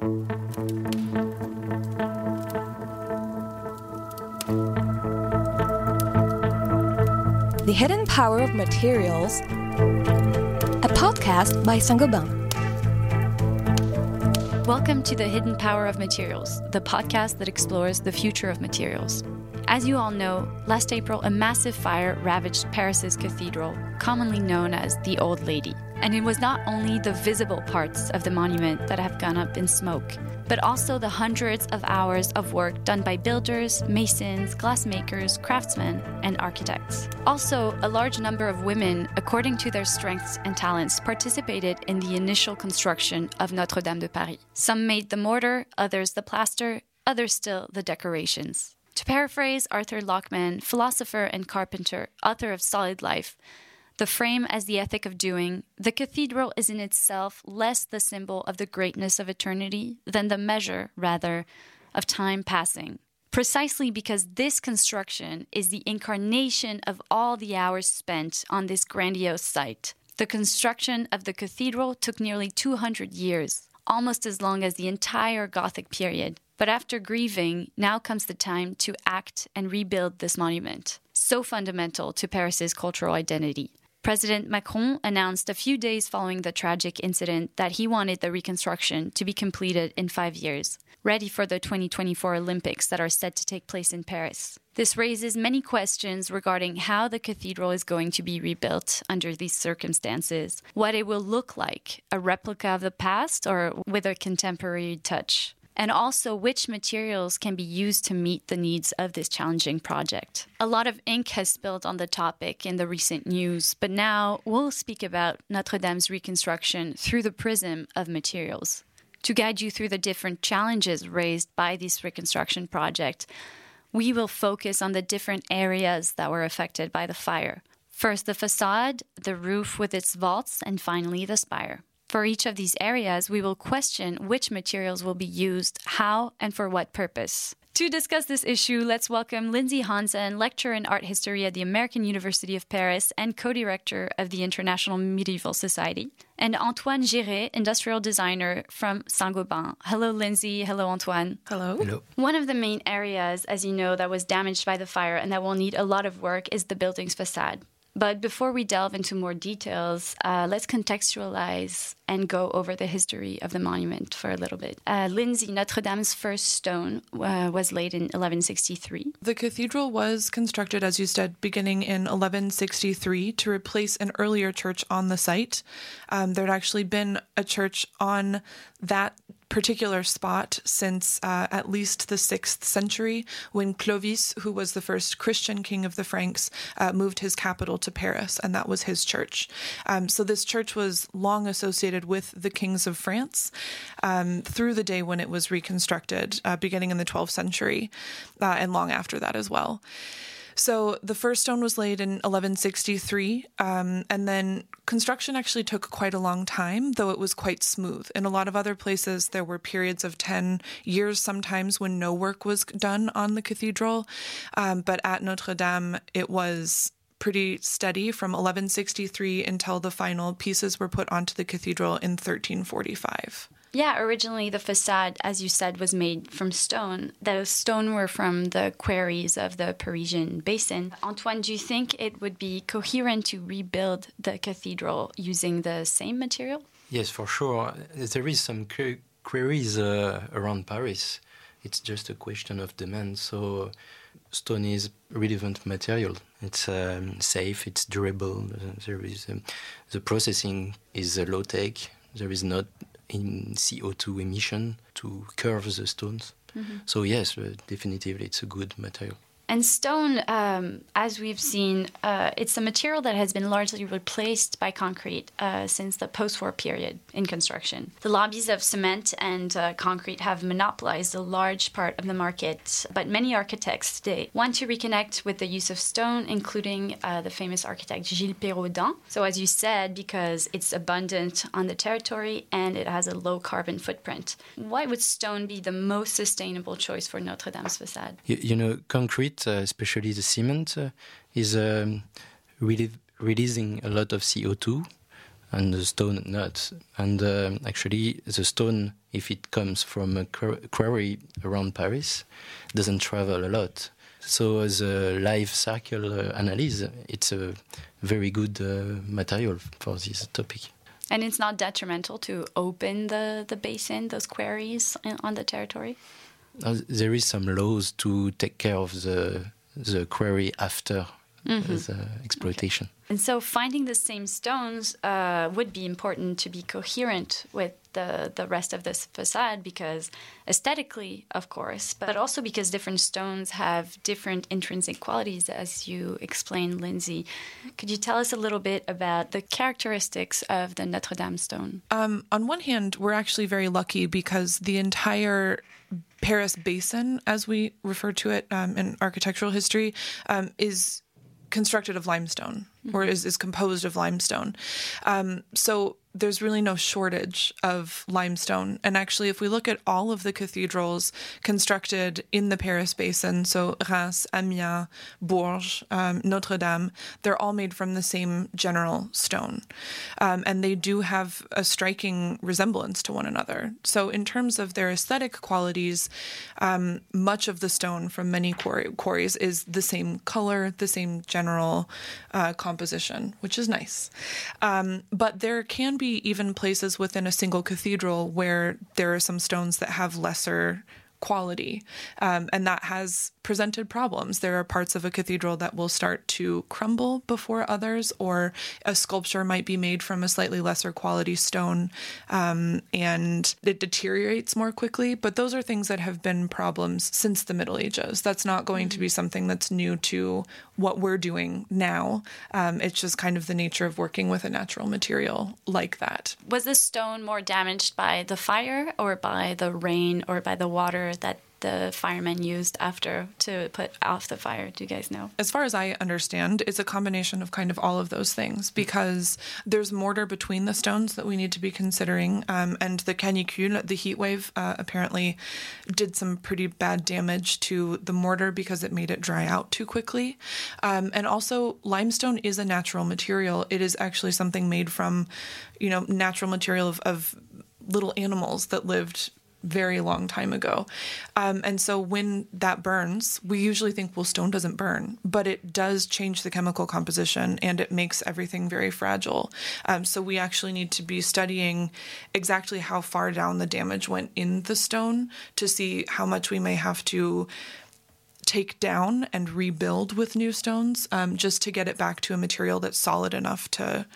The Hidden Power of Materials, a podcast by Saint-Gobain. Welcome to the Hidden Power of Materials, the podcast that explores the future of materials. As you all know, last April a massive fire ravaged Paris's cathedral, commonly known as the Old Lady. And it was not only the visible parts of the monument that have gone up in smoke, but also the hundreds of hours of work done by builders, masons, glassmakers, craftsmen, and architects. Also, a large number of women, according to their strengths and talents, participated in the initial construction of Notre Dame de Paris. Some made the mortar, others the plaster, others still the decorations. To paraphrase Arthur Lochmann, philosopher and carpenter, author of Solid Life, the frame as the ethic of doing, the cathedral is in itself less the symbol of the greatness of eternity than the measure, rather, of time passing. Precisely because this construction is the incarnation of all the hours spent on this grandiose site. The construction of the cathedral took nearly 200 years, almost as long as the entire Gothic period. But after grieving, now comes the time to act and rebuild this monument, so fundamental to Paris's cultural identity. President Macron announced a few days following the tragic incident that he wanted the reconstruction to be completed in five years, ready for the 2024 Olympics that are set to take place in Paris. This raises many questions regarding how the cathedral is going to be rebuilt under these circumstances, what it will look like a replica of the past or with a contemporary touch and also which materials can be used to meet the needs of this challenging project. A lot of ink has spilled on the topic in the recent news, but now we'll speak about Notre Dame's reconstruction through the prism of materials. To guide you through the different challenges raised by this reconstruction project, we will focus on the different areas that were affected by the fire. First, the facade, the roof with its vaults, and finally, the spire. For each of these areas, we will question which materials will be used, how, and for what purpose. To discuss this issue, let's welcome Lindsay Hansen, lecturer in art history at the American University of Paris and co director of the International Medieval Society, and Antoine Géret, industrial designer from Saint Gobain. Hello, Lindsay. Hello, Antoine. Hello. Hello. One of the main areas, as you know, that was damaged by the fire and that will need a lot of work is the building's facade. But before we delve into more details, uh, let's contextualize and go over the history of the monument for a little bit. Uh, Lindsay, Notre Dame's first stone uh, was laid in 1163. The cathedral was constructed, as you said, beginning in 1163 to replace an earlier church on the site. Um, there had actually been a church on that particular spot since uh, at least the sixth century, when Clovis, who was the first Christian king of the Franks, uh, moved his capital to Paris, and that was his church. Um, so this church was long associated with the kings of France um, through the day when it was reconstructed, uh, beginning in the 12th century, uh, and long after that as well. So the first stone was laid in 1163, um, and then construction actually took quite a long time, though it was quite smooth. In a lot of other places, there were periods of 10 years sometimes when no work was done on the cathedral. Um, but at Notre Dame, it was pretty steady from 1163 until the final pieces were put onto the cathedral in 1345. Yeah, originally the facade, as you said, was made from stone. Those stone were from the quarries of the Parisian basin. Antoine, do you think it would be coherent to rebuild the cathedral using the same material? Yes, for sure. There is some quarries uh, around Paris. It's just a question of demand. So stone is relevant material. It's um, safe. It's durable. There is um, the processing is uh, low tech. There is not in CO2 emission to curve the stones. Mm-hmm. So yes, uh, definitively, it's a good material. And stone, um, as we've seen, uh, it's a material that has been largely replaced by concrete uh, since the post war period in construction. The lobbies of cement and uh, concrete have monopolized a large part of the market, but many architects today want to reconnect with the use of stone, including uh, the famous architect Gilles Perraudin. So, as you said, because it's abundant on the territory and it has a low carbon footprint. Why would stone be the most sustainable choice for Notre Dame's facade? You, you know, concrete uh, especially the cement, uh, is um, really releasing a lot of CO2 and the stone not. And uh, actually, the stone if it comes from a quarry around Paris, doesn't travel a lot. So as a life cycle uh, analysis, it's a very good uh, material for this topic. And it's not detrimental to open the, the basin, those quarries on the territory? Uh, there is some laws to take care of the the quarry after mm -hmm. the exploitation. Okay. And so finding the same stones uh, would be important to be coherent with the, the rest of this facade because aesthetically, of course, but also because different stones have different intrinsic qualities, as you explained, Lindsay. Could you tell us a little bit about the characteristics of the Notre Dame stone? Um, on one hand, we're actually very lucky because the entire Paris Basin, as we refer to it um, in architectural history, um, is constructed of limestone. Or is, is composed of limestone. Um, so there's really no shortage of limestone. And actually, if we look at all of the cathedrals constructed in the Paris Basin, so Reims, Amiens, Bourges, um, Notre Dame, they're all made from the same general stone. Um, and they do have a striking resemblance to one another. So, in terms of their aesthetic qualities, um, much of the stone from many quarries is the same color, the same general uh, which is nice. Um, but there can be even places within a single cathedral where there are some stones that have lesser quality. Um, and that has presented problems. There are parts of a cathedral that will start to crumble before others, or a sculpture might be made from a slightly lesser quality stone um, and it deteriorates more quickly. But those are things that have been problems since the Middle Ages. That's not going to be mm-hmm. something that's new to what we're doing now. Um, it's just kind of the nature of working with a natural material like that. Was the stone more damaged by the fire or by the rain or by the water that the firemen used after to put off the fire? Do you guys know? As far as I understand, it's a combination of kind of all of those things because there's mortar between the stones that we need to be considering. Um, and the canicule, the heat wave, uh, apparently did some pretty bad damage to the mortar because it made it dry out too quickly. Um, and also, limestone is a natural material. It is actually something made from, you know, natural material of, of little animals that lived very long time ago. Um, and so when that burns, we usually think, well, stone doesn't burn, but it does change the chemical composition and it makes everything very fragile. Um, so we actually need to be studying exactly how far down the damage went in the stone to see how much we may have to take down and rebuild with new stones um, just to get it back to a material that's solid enough to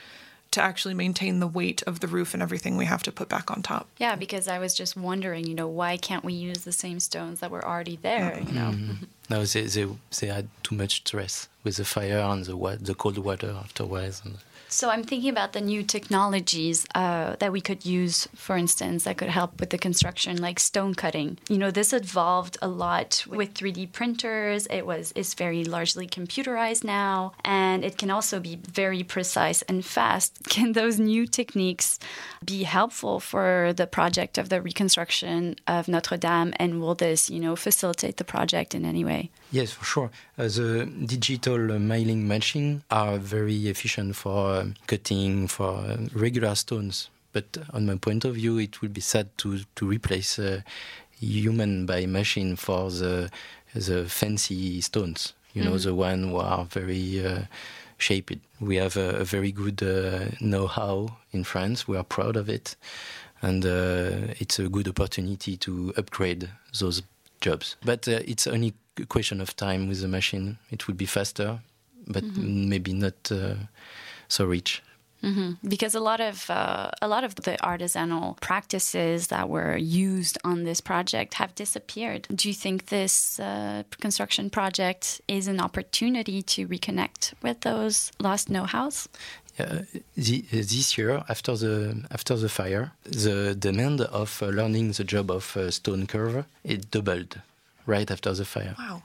to actually maintain the weight of the roof and everything we have to put back on top. Yeah, because I was just wondering, you know, why can't we use the same stones that were already there? You know, mm-hmm. no, they, they they had too much stress with the fire and the the cold water afterwards. And so I'm thinking about the new technologies uh, that we could use, for instance, that could help with the construction, like stone cutting. You know, this evolved a lot with 3D printers. It was is very largely computerized now, and it can also be very precise and fast. Can those new techniques be helpful for the project of the reconstruction of Notre Dame, and will this, you know, facilitate the project in any way? Yes, for sure. Uh, the digital milling machine are very efficient for um, cutting for um, regular stones. But on my point of view, it would be sad to to replace uh, human by machine for the the fancy stones. You know, mm. the one who are very uh, shaped. We have a, a very good uh, know-how in France. We are proud of it, and uh, it's a good opportunity to upgrade those jobs. But uh, it's only a question of time with the machine. It would be faster, but mm-hmm. maybe not uh, so rich. Mm-hmm. Because a lot of uh, a lot of the artisanal practices that were used on this project have disappeared. Do you think this uh, construction project is an opportunity to reconnect with those lost know-hows? Uh, the, this year, after the after the fire, the demand of uh, learning the job of uh, stone curve it doubled right after the fire. Wow!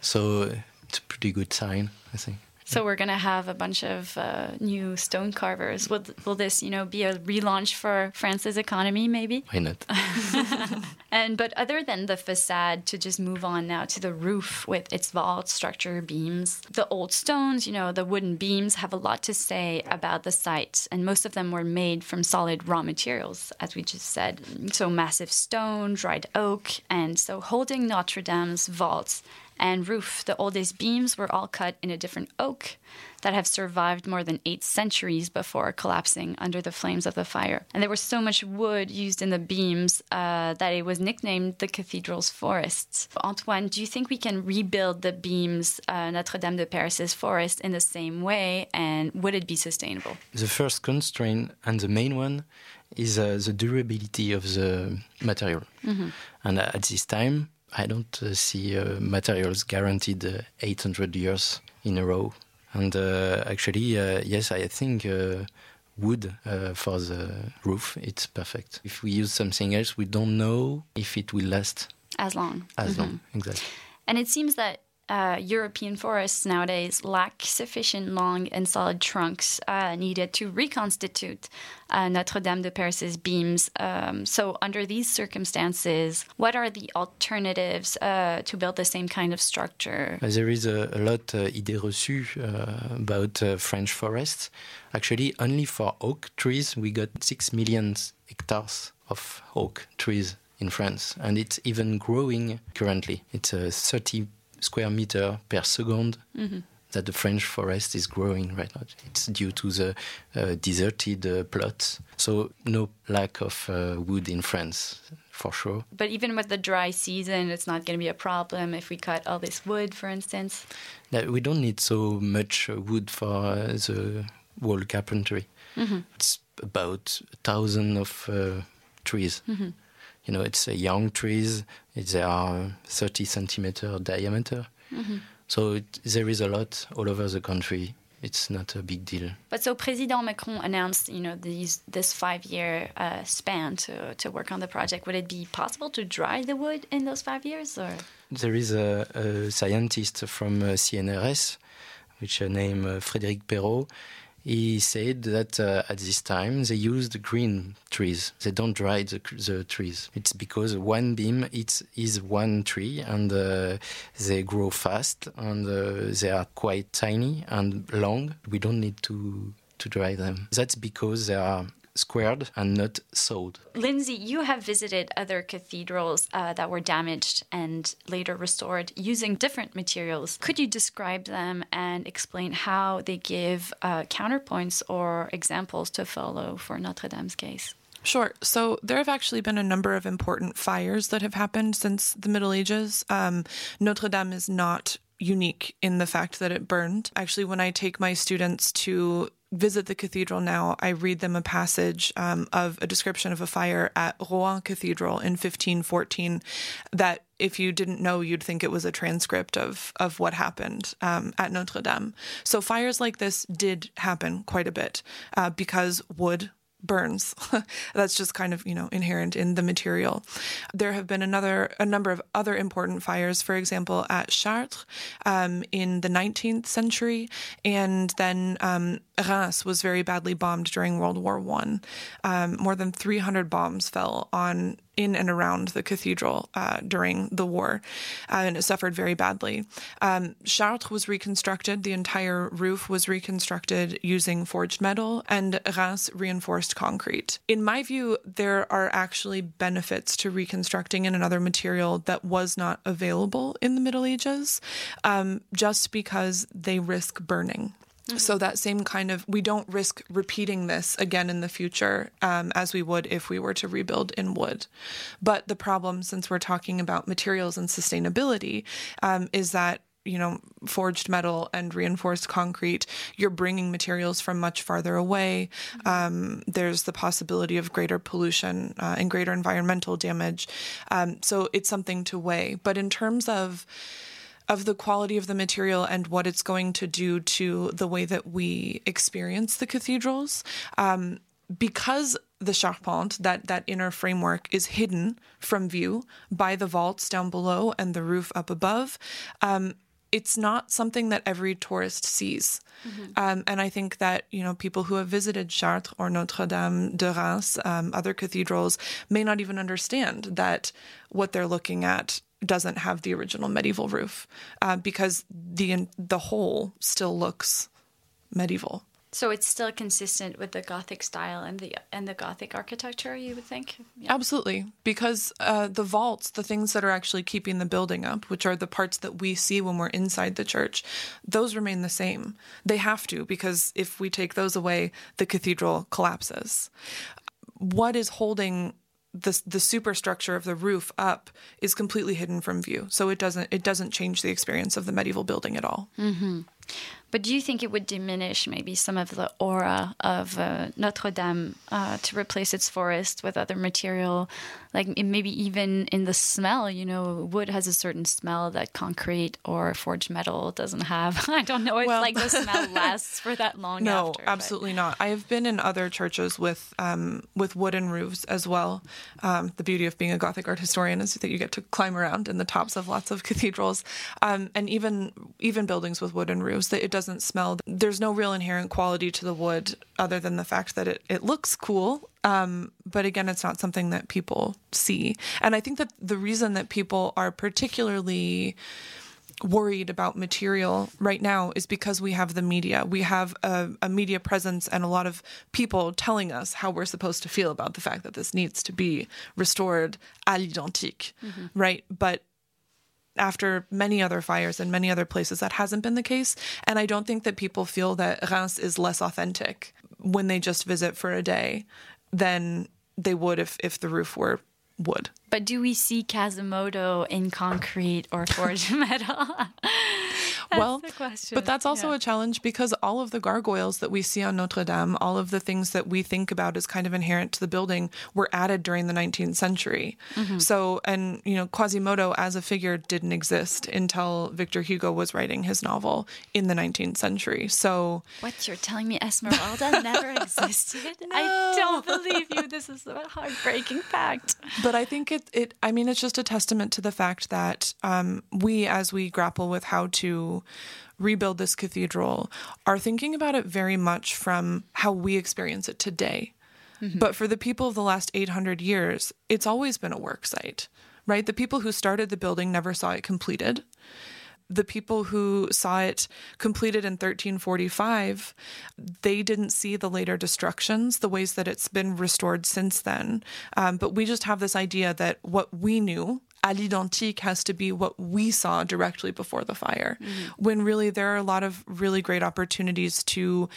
So it's a pretty good sign, I think. So we're gonna have a bunch of uh, new stone carvers. Will, will this, you know, be a relaunch for France's economy? Maybe. Why not? and but other than the facade, to just move on now to the roof with its vault structure, beams, the old stones, you know, the wooden beams have a lot to say about the site, and most of them were made from solid raw materials, as we just said. So massive stone, dried oak, and so holding Notre Dame's vaults and roof. The oldest beams were all cut in a different oak that have survived more than eight centuries before collapsing under the flames of the fire. And there was so much wood used in the beams uh, that it was nicknamed the cathedral's forest. Antoine, do you think we can rebuild the beams, uh, Notre Dame de Paris's forest, in the same way? And would it be sustainable? The first constraint, and the main one, is uh, the durability of the material. Mm-hmm. And at this time, I don't uh, see uh, materials guaranteed uh, 800 years in a row. And uh, actually, uh, yes, I think uh, wood for the roof it's perfect. If we use something else, we don't know if it will last as long. As mm-hmm. long, exactly. And it seems that uh, European forests nowadays lack sufficient long and solid trunks uh, needed to reconstitute uh, Notre Dame de Paris's beams. Um, so, under these circumstances, what are the alternatives uh, to build the same kind of structure? Uh, there is a, a lot uh, idée reçue uh, about French forests. Actually, only for oak trees, we got six million hectares of oak trees in France, and it's even growing currently. It's a 30 square meter per second mm-hmm. that the French forest is growing right now. It's due to the uh, deserted uh, plots. So no lack of uh, wood in France. For sure. But even with the dry season, it's not going to be a problem if we cut all this wood, for instance. we don't need so much uh, wood for uh, the wall carpentry. Mm-hmm. It's about a thousand of uh, trees. Mm-hmm you know, it's a young trees. They are 30 centimeter diameter. Mm-hmm. So it, there is a lot all over the country. It's not a big deal. But so President Macron announced, you know, these this five-year uh, span to, to work on the project. Would it be possible to dry the wood in those five years, or? There is a, a scientist from uh, CNRS, which is named uh, Frédéric Épaud he said that uh, at this time they used green trees. They don't dry the, the trees. It's because one beam it's, is one tree and uh, they grow fast and uh, they are quite tiny and long. We don't need to to dry them. That's because they are squared and not sewed. Lindsay, you have visited other cathedrals uh, that were damaged and later restored using different materials. Could you describe them and explain how they give uh, counterpoints or examples to follow for Notre Dame's case? Sure. So there have actually been a number of important fires that have happened since the Middle Ages. Um, Notre Dame is not unique in the fact that it burned. Actually, when I take my students to visit the cathedral now, I read them a passage um, of a description of a fire at Rouen Cathedral in 1514 that if you didn't know, you'd think it was a transcript of of what happened um, at Notre Dame. So fires like this did happen quite a bit uh, because wood burns. That's just kind of, you know, inherent in the material. There have been another a number of other important fires, for example, at Chartres um, in the 19th century, and then um, Reims was very badly bombed during World War One. Um, more than 300 bombs fell on in and around the cathedral uh, during the war, uh, and it suffered very badly. Um, Chartres was reconstructed; the entire roof was reconstructed using forged metal, and Reims reinforced concrete. In my view, there are actually benefits to reconstructing in another material that was not available in the Middle Ages, um, just because they risk burning. Mm-hmm. So that same kind of we don't risk repeating this again in the future um, as we would if we were to rebuild in wood. But the problem, since we're talking about materials and sustainability, um, is that you know forged metal and reinforced concrete you're bringing materials from much farther away mm-hmm. um, there's the possibility of greater pollution uh, and greater environmental damage um, so it's something to weigh but in terms of of the quality of the material and what it's going to do to the way that we experience the cathedrals. Um, because the charpente, that, that inner framework, is hidden from view by the vaults down below and the roof up above, um, it's not something that every tourist sees. Um, and I think that, you know, people who have visited Chartres or Notre Dame de Reims, um, other cathedrals, may not even understand that what they're looking at doesn't have the original medieval roof uh, because the the whole still looks medieval. So it's still consistent with the Gothic style and the and the Gothic architecture, you would think. Absolutely, because uh, the vaults, the things that are actually keeping the building up, which are the parts that we see when we're inside the church, those remain the same. They have to, because if we take those away, the cathedral collapses. What is holding the the superstructure of the roof up is completely hidden from view, so it doesn't it doesn't change the experience of the medieval building at all. But do you think it would diminish maybe some of the aura of uh, Notre Dame uh, to replace its forest with other material? Like maybe even in the smell, you know, wood has a certain smell that concrete or forged metal doesn't have. I don't know if Well- like the smell lasts for that long. No, after, but- absolutely not. I have been in other churches with um, with wooden roofs as well. Um, the beauty of being a Gothic art historian is that you get to climb around in the tops of lots of cathedrals, um, and even even buildings with wooden roofs. That it doesn't smell. There's no real inherent quality to the wood other than the fact that it it looks cool. Um, but again, it's not something that people see. And I think that the reason that people are particularly worried about material right now is because we have the media. We have a, a media presence and a lot of people telling us how we're supposed to feel about the fact that this needs to be restored à l'identique, right? But after many other fires in many other places, that hasn't been the case. And I don't think that people feel that Reims is less authentic when they just visit for a day than they would if, if the roof were wood. But do we see Quasimodo in concrete or forged metal? That's well, the question. but that's also Yeah. a challenge because all of the gargoyles that we see on Notre Dame, all of the things that we think about as kind of inherent to the building, were added during the 19th century. Mm-hmm. So, and you know, Quasimodo as a figure didn't exist until Victor Hugo was writing his novel in the 19th century. So, What you're telling me, Esmeralda never existed? I don't believe you. This is a heartbreaking fact. but I think it, it I mean, it's just a testament to the fact that um, we, as we grapple with how to rebuild this cathedral, are thinking about it very much from how we experience it today. But for the people of the last 800 years, it's always been a work site, right? The people who started the building never saw it completed. The people who saw it completed in 1345, they didn't see the later destructions, the ways that it's been restored since then. Um, but we just have this idea that what we knew à l'identique has to be what we saw directly before the fire, when really there are a lot of really great opportunities to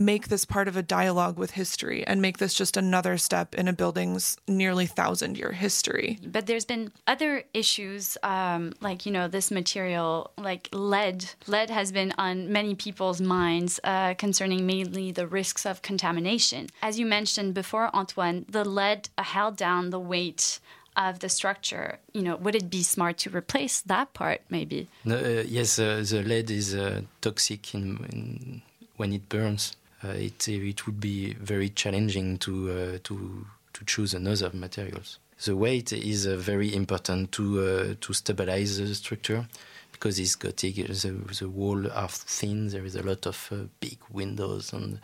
make this part of a dialogue with history and make this just another step in a building's nearly thousand year history. But there's been other issues, um, like, you know, this material, like lead. Lead has been on many people's minds uh, concerning mainly the risks of contamination. As you mentioned before, Antoine, the lead held down the weight of the structure. You know, would it be smart to replace that part, maybe? No, uh, yes, uh, the lead is uh, toxic in, in when it burns. Uh, it it would be very challenging to uh, to to choose another materials. The weight is uh, very important to uh, to stabilize the structure because it's gothic. The, the wall are thin. There is a lot of uh, big windows and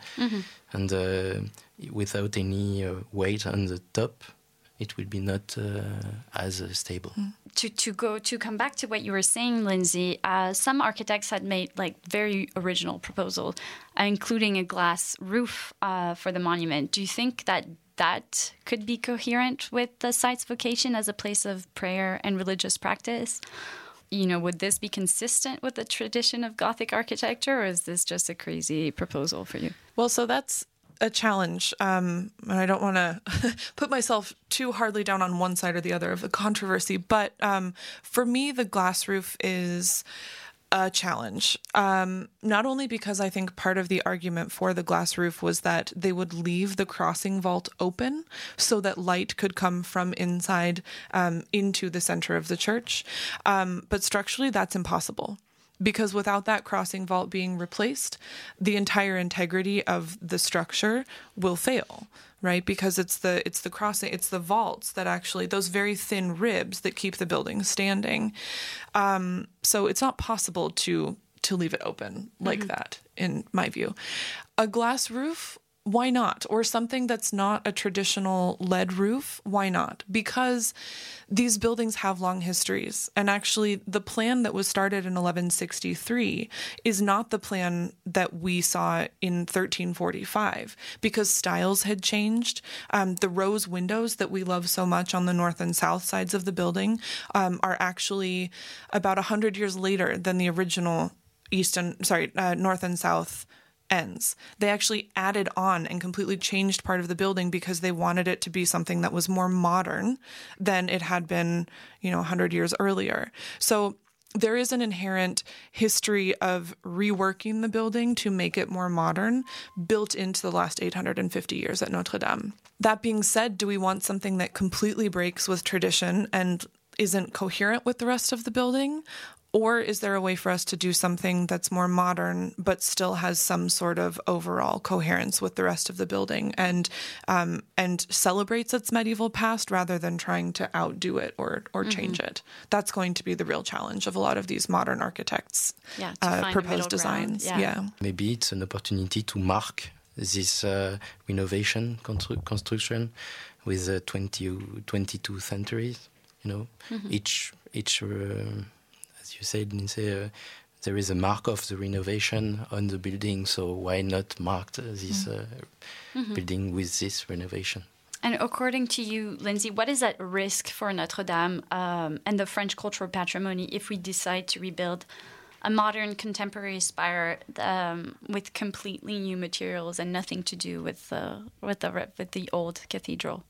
and uh, without any uh, weight on the top, it will be not uh, as uh, stable. to to go to come back to what you were saying, Lindsay. Uh, some architects had made like very original proposals, uh, including a glass roof uh, for the monument. Do you think that that could be coherent with the site's vocation as a place of prayer and religious practice? You know, would this be consistent with the tradition of Gothic architecture, or is this just a crazy proposal for you? Well, so that's a challenge. Um, and I don't want to put myself too hardly down on one side or the other of the controversy, but um, for me, the glass roof is a challenge. Um, not only because I think part of the argument for the glass roof was that they would leave the crossing vault open so that light could come from inside um, into the center of the church, um, but structurally, that's impossible because without that crossing vault being replaced, the entire integrity of the structure will fail, right? Because it's the it's the crossing, it's the vaults that actually those very thin ribs that keep the building standing. Um, so it's not possible to to leave it open like mm-hmm. that, in my view. A glass roof why not? Or something that's not a traditional lead roof, why not? Because these buildings have long histories. And actually, the plan that was started in 1163 is not the plan that we saw in 1345 because styles had changed. Um, the rose windows that we love so much on the north and south sides of the building um, are actually about 100 years later than the original east and, sorry, uh, north and south ends. They actually added on and completely changed part of the building because they wanted it to be something that was more modern than it had been, you know, 100 years earlier. So there is an inherent history of reworking the building to make it more modern built into the last 850 years at Notre Dame. That being said, do we want something that completely breaks with tradition and isn't coherent with the rest of the building? Or is there a way for us to do something that's more modern but still has some sort of overall coherence with the rest of the building and um, and celebrates its medieval past rather than trying to outdo it or or mm-hmm. change it? That's going to be the real challenge of a lot of these modern architects' yeah, uh, proposed designs. Yeah. yeah. maybe it's an opportunity to mark this uh, renovation constru- construction with the 20, 22 centuries. You know, mm-hmm. each each. Uh, you said, Lindsay, uh, there is a mark of the renovation on the building, so why not mark this mm. uh, mm-hmm. building with this renovation? And according to you, Lindsay, what is at risk for Notre Dame um, and the French cultural patrimony if we decide to rebuild a modern contemporary spire um, with completely new materials and nothing to do with the with the with the old cathedral?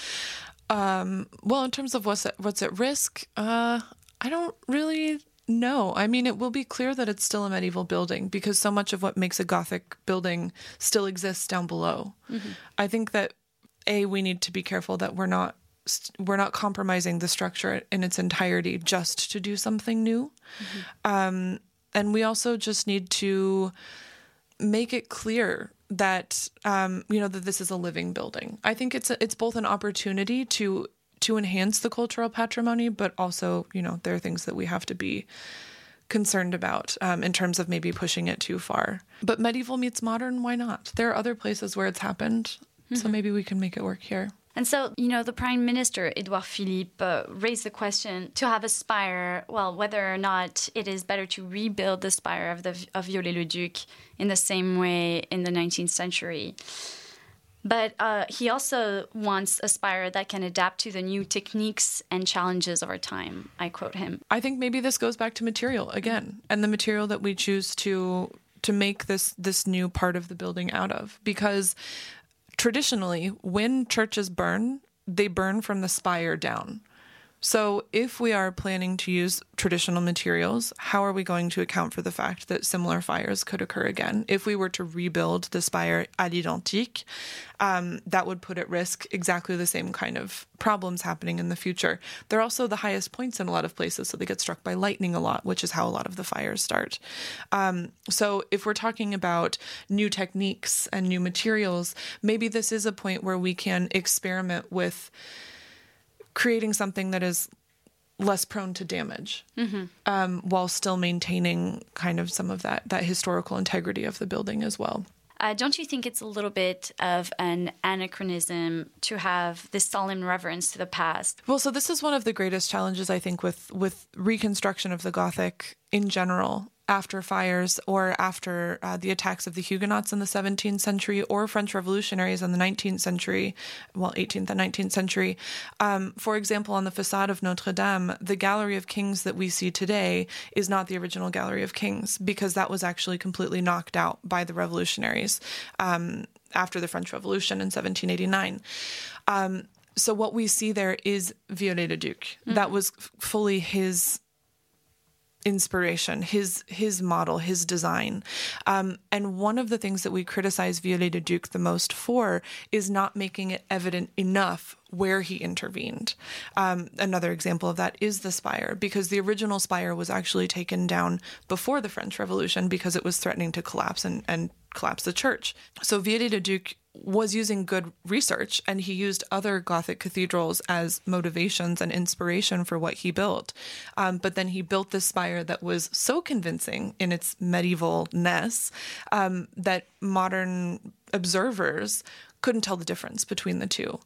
um, well, in terms of what's at, what's at risk, uh, I don't really know. I mean, it will be clear that it's still a medieval building because so much of what makes a Gothic building still exists down below. Mm-hmm. I think that a we need to be careful that we're not we're not compromising the structure in its entirety just to do something new. Mm-hmm. Um, and we also just need to make it clear that um, you know that this is a living building. I think it's a, it's both an opportunity to to enhance the cultural patrimony, but also, you know, there are things that we have to be concerned about um, in terms of maybe pushing it too far. But medieval meets modern, why not? There are other places where it's happened, mm-hmm. so maybe we can make it work here. And so, you know, the Prime Minister, Edouard Philippe, uh, raised the question to have a spire, well, whether or not it is better to rebuild the spire of, the, of Viollet-le-Duc in the same way in the 19th century. But uh, he also wants a spire that can adapt to the new techniques and challenges of our time. I quote him. I think maybe this goes back to material again, and the material that we choose to to make this this new part of the building out of. Because traditionally, when churches burn, they burn from the spire down. So, if we are planning to use traditional materials, how are we going to account for the fact that similar fires could occur again? If we were to rebuild the spire à l'identique, um, that would put at risk exactly the same kind of problems happening in the future. They're also the highest points in a lot of places, so they get struck by lightning a lot, which is how a lot of the fires start. Um, so, if we're talking about new techniques and new materials, maybe this is a point where we can experiment with creating something that is less prone to damage mm-hmm. um, while still maintaining kind of some of that that historical integrity of the building as well. Uh, don't you think it's a little bit of an anachronism to have this solemn reverence to the past? Well, so this is one of the greatest challenges I think with with reconstruction of the Gothic in general after fires or after uh, the attacks of the Huguenots in the 17th century or French revolutionaries in the 19th century, well, 18th and 19th century. Um, for example, on the facade of Notre Dame, the Gallery of Kings that we see today is not the original Gallery of Kings because that was actually completely knocked out by the revolutionaries um, after the French Revolution in 1789. Um, so what we see there is Viollet-le-Duc. Mm-hmm. That was fully his inspiration, his his model, his design. Um, and one of the things that we criticize Viollet-le-Duc the most for is not making it evident enough where he intervened. Um, another example of that is the spire, because the original spire was actually taken down before the French Revolution because it was threatening to collapse and, and collapse the church. So Viollet-le-Duc was using good research and he used other Gothic cathedrals as motivations and inspiration for what he built. Um, but then he built this spire that was so convincing in its medievalness um, that modern observers couldn't tell the difference between the two.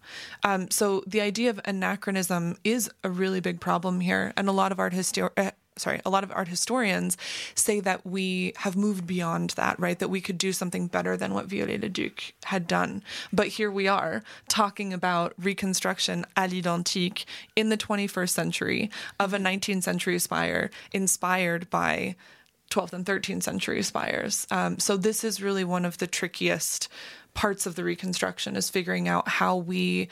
Um, so the idea of anachronism is a really big problem here, and a lot of art histor- uh, sorry, a lot of art historians say that we have moved beyond that, right? That we could do something better than what Viollet-le-Duc had done. But here we are talking about reconstruction à l'identique in the 21st century of a 19th century spire inspired by 12th and 13th century spires. Um, so this is really one of the trickiest parts of the reconstruction is figuring out how we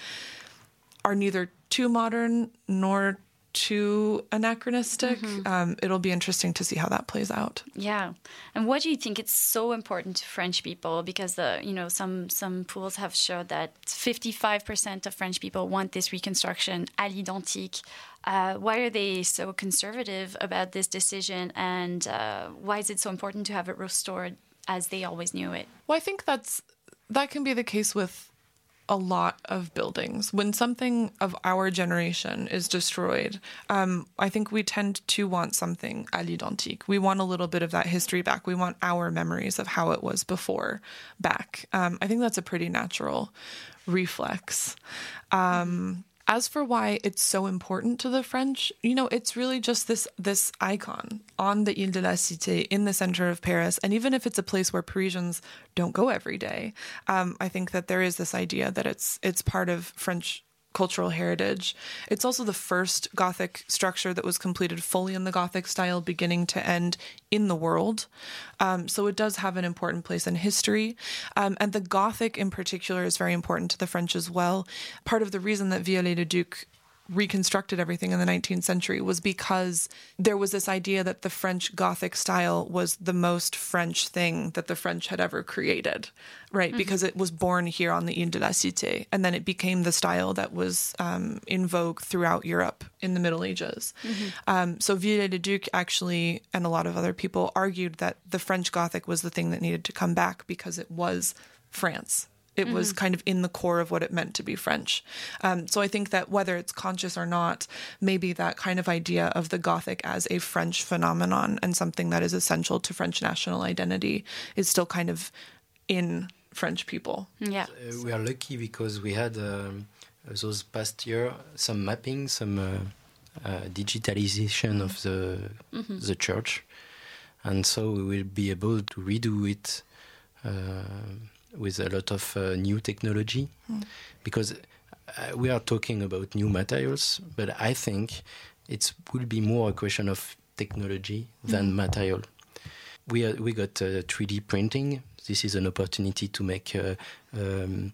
are neither too modern nor too anachronistic. Mm-hmm. Um, it'll be interesting to see how that plays out. Yeah, and what do you think it's so important to French people? Because the you know some some polls have showed that 55% of French people want this reconstruction à l'identique. Uh, why are they so conservative about this decision, and uh, why is it so important to have it restored as they always knew it? Well, I think that's that can be the case with a lot of buildings. When something of our generation is destroyed, um, I think we tend to want something à l'identique. We want a little bit of that history back. We want our memories of how it was before back. Um, I think that's a pretty natural reflex. Um, as for why it's so important to the French, you know, it's really just this this icon on the Ile de la Cité in the center of Paris. And even if it's a place where Parisians don't go every day, um, I think that there is this idea that it's it's part of French cultural heritage. It's also the first Gothic structure that was completed fully in the Gothic style, beginning to end in the world. Um, so it does have an important place in history. Um, and the Gothic in particular is very important to the French as well. Part of the reason that Viollet-le-Duc reconstructed everything in the 19th century was because there was this idea that the French Gothic style was the most French thing that the French had ever created, right? Mm-hmm. Because it was born here on the Ile de la Cité, and then it became the style that was um, in vogue throughout Europe in the Middle Ages. Mm-hmm. Um, so Viollet-le-Duc actually, and a lot of other people, argued that the French Gothic was the thing that needed to come back because it was France it mm-hmm. was kind of in the core of what it meant to be French. Um, so I think that whether it's conscious or not, maybe that kind of idea of the Gothic as a French phenomenon and something that is essential to French national identity is still kind of in French people. Yeah. Uh, we are lucky because we had um, those past year some mapping, some uh, uh, digitalization of the mm-hmm. the church, and so we will be able to redo it. Uh, with a lot of uh, new technology mm. because uh, we are talking about new materials, but I think it will be more a question of technology than mm. material. We are, we got uh, 3D printing. This is an opportunity to make uh, um,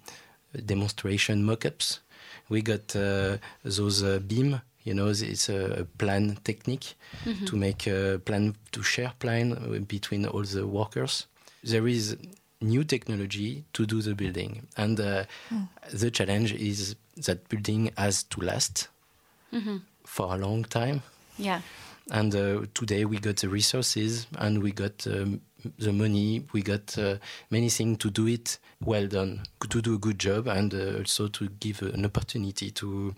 demonstration mock-ups. We got uh, those uh, BIM. You know, it's a plan technique mm-hmm. to make a plan to share plan between all the workers. There is new technology to do the building. And uh, mm. the challenge is that building has to last mm-hmm. for a long time. Yeah. And uh, today we got the resources and we got um, the money, we got uh, many things to do it well done, to do a good job, and uh, also to give an opportunity to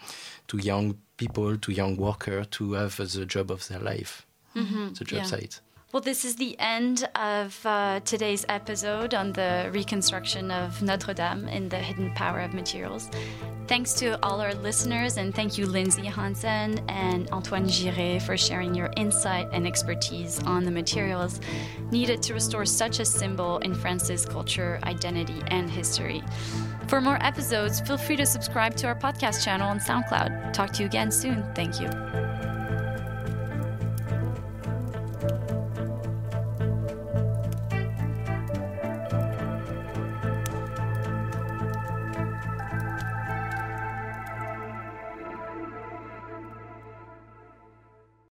to young people, to young workers, to have the job of their life, mm-hmm. the job yeah. site. Well, this is the end of uh, today's episode on the reconstruction of Notre Dame in the hidden power of materials. Thanks to all our listeners, and thank you, Lindsay Hansen and Antoine Giré, for sharing your insight and expertise on the materials needed to restore such a symbol in France's culture, identity, and history. For more episodes, feel free to subscribe to our podcast channel on SoundCloud. Talk to you again soon. Thank you.